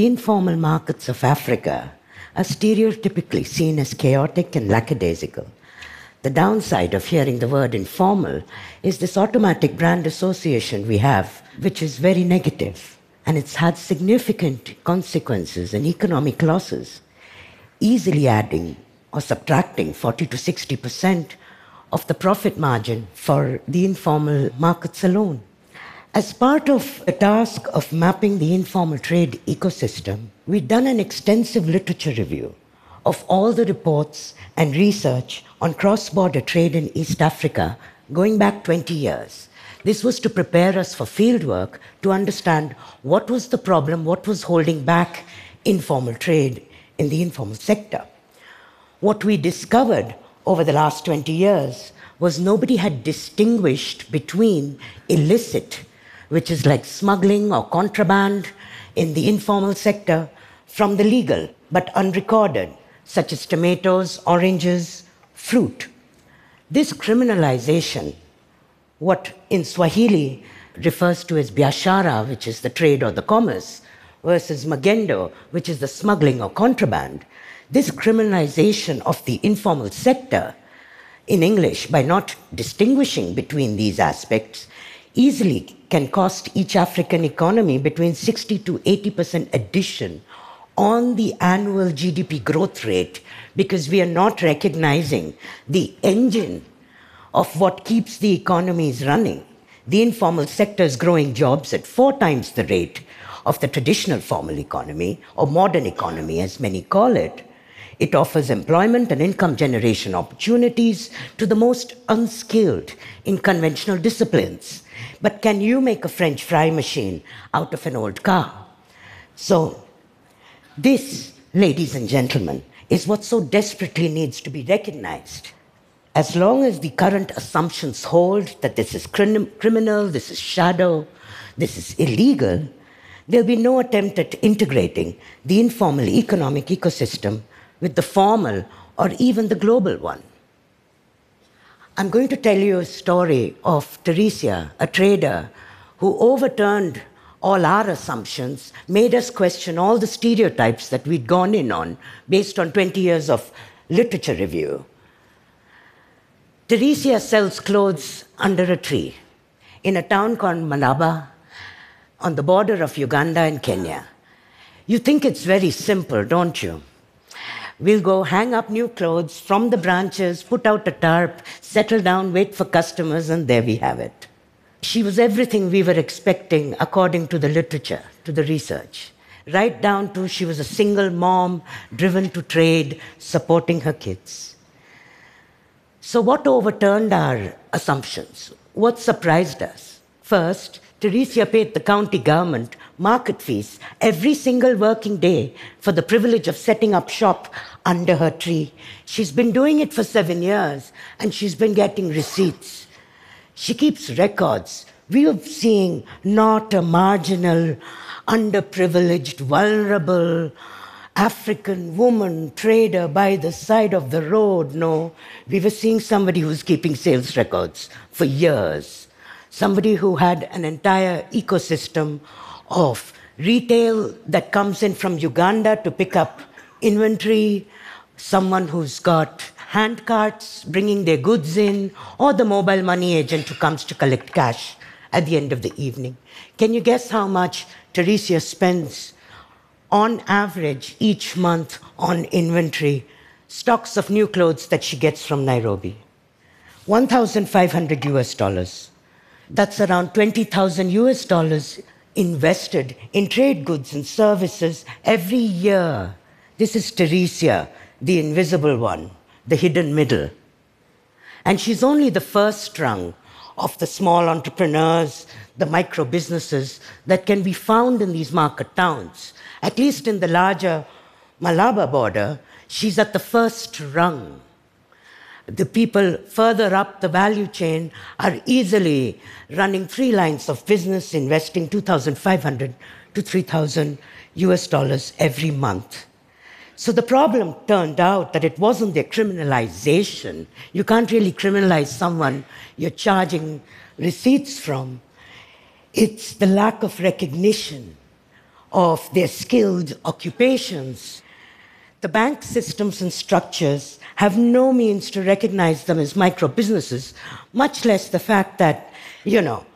the informal markets of Africa are stereotypically seen as chaotic and lackadaisical. The downside of hearing the word informal is this automatic brand association we have, which is very negative, and it's had significant consequences and economic losses, easily adding or subtracting 40 to 60 percent of the profit margin for the informal markets alone. As part of the task of mapping the informal trade ecosystem, we've done an extensive literature review of all the reports and research on cross border trade in East Africa going back 20 years. This was to prepare us for fieldwork to understand what was the problem, what was holding back informal trade in the informal sector. What we discovered over the last 20 years was nobody had distinguished between illicit, which is like smuggling or contraband in the informal sector, from the legal but unrecorded, such as tomatoes, oranges, fruit. This criminalization, what in Swahili refers to as biashara, which is the trade or the commerce, versus magendo, which is the smuggling or contraband, this criminalization of the informal sector in English by not distinguishing between these aspects easily can cost each African economy between 60 to 80% addition on the annual GDP growth rate because we are not recognizing the engine of what keeps the economies running. The informal sector is growing jobs at four times the rate of the traditional formal economy, or modern economy, as many call it. It offers employment and income generation opportunities to the most unskilled in conventional disciplines. But can you make a French fry machine out of an old car? So, this, ladies and gentlemen, is what so desperately needs to be recognized. As long as the current assumptions hold that this is crim- criminal, this is shadow, this is illegal, there'll be no attempt at integrating the informal economic ecosystem with the formal or even the global one. I'm going to tell you a story of Teresia, a trader who overturned all our assumptions, made us question all the stereotypes that we'd gone in on based on 20 years of literature review. Teresia sells clothes under a tree in a town called Malaba on the border of Uganda and Kenya. You think it's very simple, don't you? We'll go hang up new clothes from the branches, put out a tarp, settle down, wait for customers, and there we have it. She was everything we were expecting according to the literature, to the research. Right down to she was a single mom, driven to trade, supporting her kids. So, what overturned our assumptions? What surprised us? First, Teresia paid the county government market fees every single working day for the privilege of setting up shop under her tree. She's been doing it for seven years and she's been getting receipts. She keeps records. We are seeing not a marginal, underprivileged, vulnerable African woman trader by the side of the road. No, we were seeing somebody who's keeping sales records for years. Somebody who had an entire ecosystem of retail that comes in from Uganda to pick up inventory, someone who's got hand carts bringing their goods in, or the mobile money agent who comes to collect cash at the end of the evening. Can you guess how much Teresia spends on average each month on inventory, stocks of new clothes that she gets from Nairobi? 1,500 US dollars. That's around 20,000 US dollars invested in trade goods and services every year. This is Teresia, the invisible one the hidden middle. And she's only the first rung of the small entrepreneurs, the micro businesses that can be found in these market towns. At least in the larger Malaba border, she's at the first rung. The people further up the value chain are easily running three lines of business, investing 2,500 to 3,000 US dollars every month. So the problem turned out that it wasn't their criminalization. You can't really criminalize someone you're charging receipts from. It's the lack of recognition of their skilled occupations, the bank systems and structures have no means to recognize them as micro businesses, much less the fact that, you know,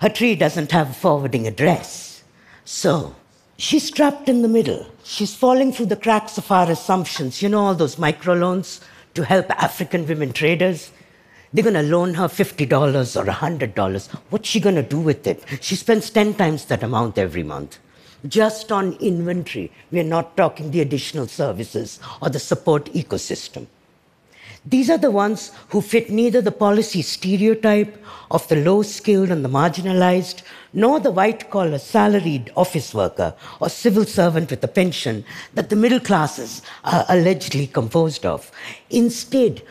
her tree doesn't have a forwarding address. So, she's trapped in the middle. She's falling through the cracks of our assumptions. You know, all those microloans to help African women traders? They're going to loan her $50 or $100. What's she going to do with it? She spends 10 times that amount every month. Just on inventory. We're not talking the additional services or the support ecosystem. These are the ones who fit neither the policy stereotype of the low skilled and the marginalized, nor the white collar salaried office worker or civil servant with a pension that the middle classes are allegedly composed of. Instead,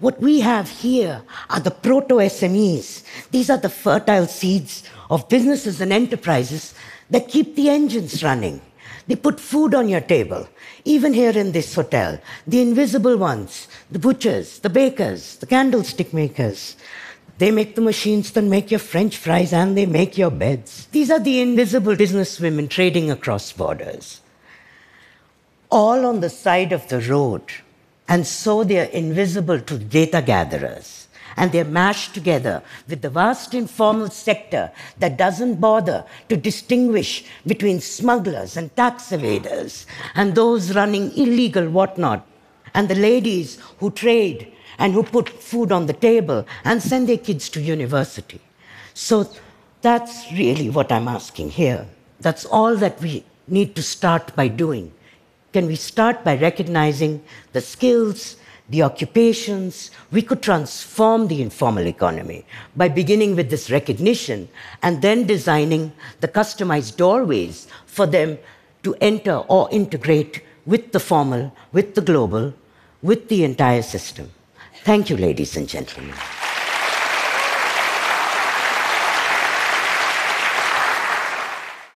what we have here are the proto SMEs. These are the fertile seeds of businesses and enterprises that keep the engines running. They put food on your table. Even here in this hotel, the invisible ones, the butchers, the bakers, the candlestick makers, they make the machines that make your French fries and they make your beds. These are the invisible businesswomen trading across borders. All on the side of the road. And so they're invisible to data gatherers and they're mashed together with the vast informal sector that doesn't bother to distinguish between smugglers and tax evaders and those running illegal whatnot, and the ladies who trade and who put food on the table and send their kids to university. So that's really what I'm asking here. That's all that we need to start by doing. Can we start by recognizing the skills the occupations, we could transform the informal economy by beginning with this recognition and then designing the customized doorways for them to enter or integrate with the formal, with the global, with the entire system. Thank you, ladies and gentlemen.